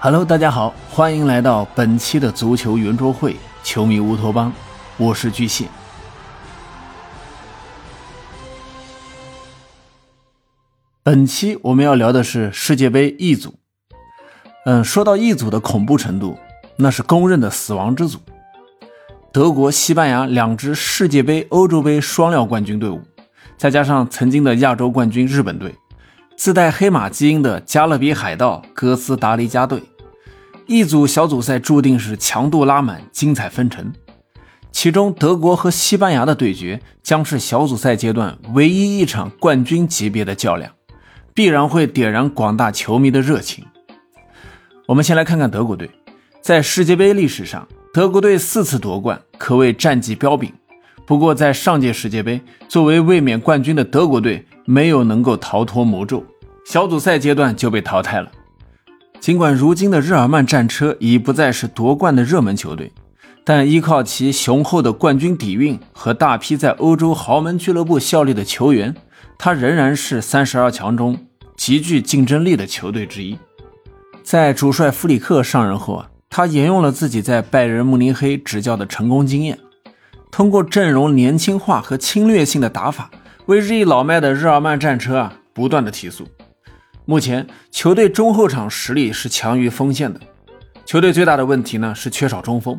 Hello，大家好，欢迎来到本期的足球圆桌会，球迷乌托邦，我是巨蟹。本期我们要聊的是世界杯 E 组。嗯，说到 E 组的恐怖程度，那是公认的死亡之组。德国、西班牙两支世界杯、欧洲杯双料冠军队伍，再加上曾经的亚洲冠军日本队。自带黑马基因的加勒比海盗哥斯达黎加队，一组小组赛注定是强度拉满、精彩纷呈。其中，德国和西班牙的对决将是小组赛阶段唯一一场冠军级别的较量，必然会点燃广大球迷的热情。我们先来看看德国队，在世界杯历史上，德国队四次夺冠，可谓战绩彪炳。不过，在上届世界杯，作为卫冕冠军的德国队没有能够逃脱魔咒，小组赛阶段就被淘汰了。尽管如今的日耳曼战车已不再是夺冠的热门球队，但依靠其雄厚的冠军底蕴和大批在欧洲豪门俱乐部效力的球员，他仍然是三十二强中极具竞争力的球队之一。在主帅弗里克上任后啊，他沿用了自己在拜仁慕尼黑执教的成功经验。通过阵容年轻化和侵略性的打法，为日益老迈的日耳曼战车啊不断的提速。目前球队中后场实力是强于锋线的，球队最大的问题呢是缺少中锋。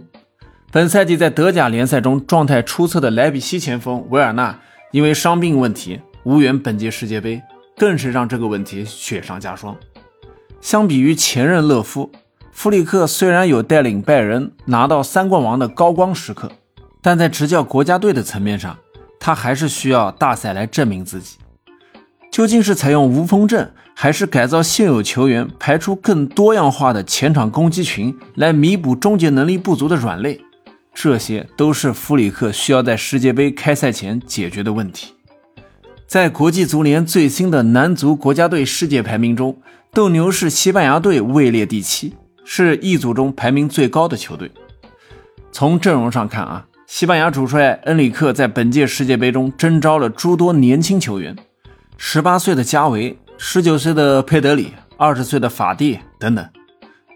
本赛季在德甲联赛中状态出色的莱比锡前锋维尔纳因为伤病问题无缘本届世界杯，更是让这个问题雪上加霜。相比于前任勒夫，弗里克虽然有带领拜仁拿到三冠王的高光时刻。但在执教国家队的层面上，他还是需要大赛来证明自己。究竟是采用无锋阵，还是改造现有球员，排出更多样化的前场攻击群，来弥补终结能力不足的软肋？这些都是弗里克需要在世界杯开赛前解决的问题。在国际足联最新的男足国家队世界排名中，斗牛士西班牙队位列第七，是一组中排名最高的球队。从阵容上看啊。西班牙主帅恩里克在本届世界杯中征召了诸多年轻球员，十八岁的加维，十九岁的佩德里，二十岁的法蒂等等，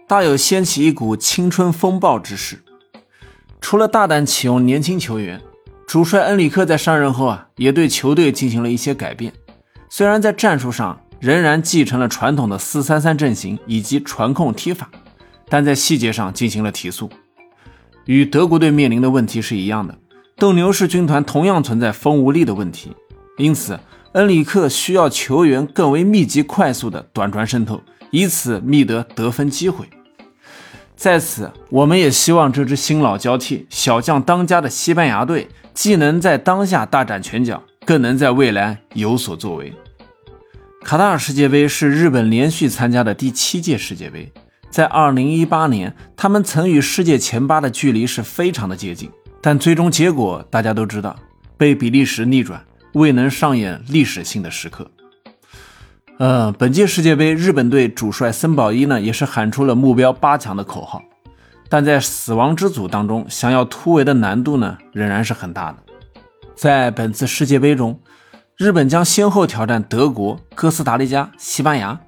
大有掀起一股青春风暴之势。除了大胆启用年轻球员，主帅恩里克在上任后啊，也对球队进行了一些改变。虽然在战术上仍然继承了传统的四三三阵型以及传控踢法，但在细节上进行了提速。与德国队面临的问题是一样的，斗牛士军团同样存在锋无力的问题，因此恩里克需要球员更为密集、快速的短传渗透，以此觅得得分机会。在此，我们也希望这支新老交替、小将当家的西班牙队，既能在当下大展拳脚，更能在未来有所作为。卡塔尔世界杯是日本连续参加的第七届世界杯。在二零一八年，他们曾与世界前八的距离是非常的接近，但最终结果大家都知道，被比利时逆转，未能上演历史性的时刻。呃，本届世界杯，日本队主帅森保一呢，也是喊出了目标八强的口号，但在死亡之组当中，想要突围的难度呢，仍然是很大的。在本次世界杯中，日本将先后挑战德国、哥斯达黎加、西班牙。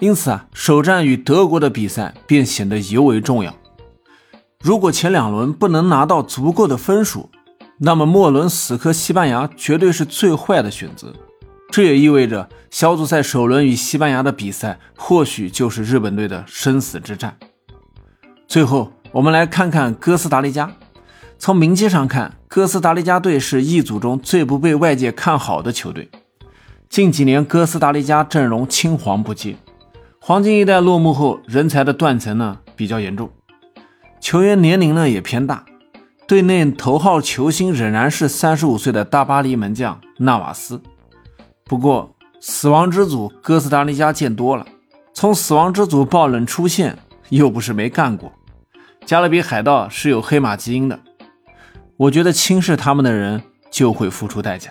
因此啊，首战与德国的比赛便显得尤为重要。如果前两轮不能拿到足够的分数，那么末轮死磕西班牙绝对是最坏的选择。这也意味着小组赛首轮与西班牙的比赛，或许就是日本队的生死之战。最后，我们来看看哥斯达黎加。从名气上看，哥斯达黎加队是一组中最不被外界看好的球队。近几年，哥斯达黎加阵容青黄不接。黄金一代落幕后，人才的断层呢比较严重，球员年龄呢也偏大。队内头号球星仍然是三十五岁的大巴黎门将纳瓦斯。不过，死亡之组哥斯达黎加见多了，从死亡之组爆冷出现又不是没干过。加勒比海盗是有黑马基因的，我觉得轻视他们的人就会付出代价。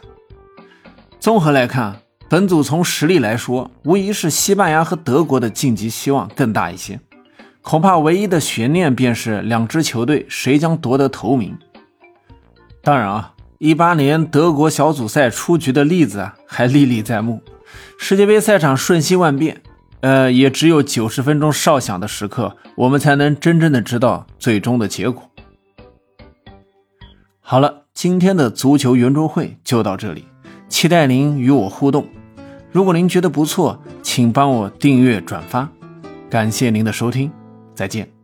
综合来看。本组从实力来说，无疑是西班牙和德国的晋级希望更大一些。恐怕唯一的悬念便是两支球队谁将夺得头名。当然啊，一八年德国小组赛出局的例子啊还历历在目。世界杯赛场瞬息万变，呃，也只有九十分钟哨响的时刻，我们才能真正的知道最终的结果。好了，今天的足球圆桌会就到这里，期待您与我互动。如果您觉得不错请帮我订阅转发。感谢您的收听再见。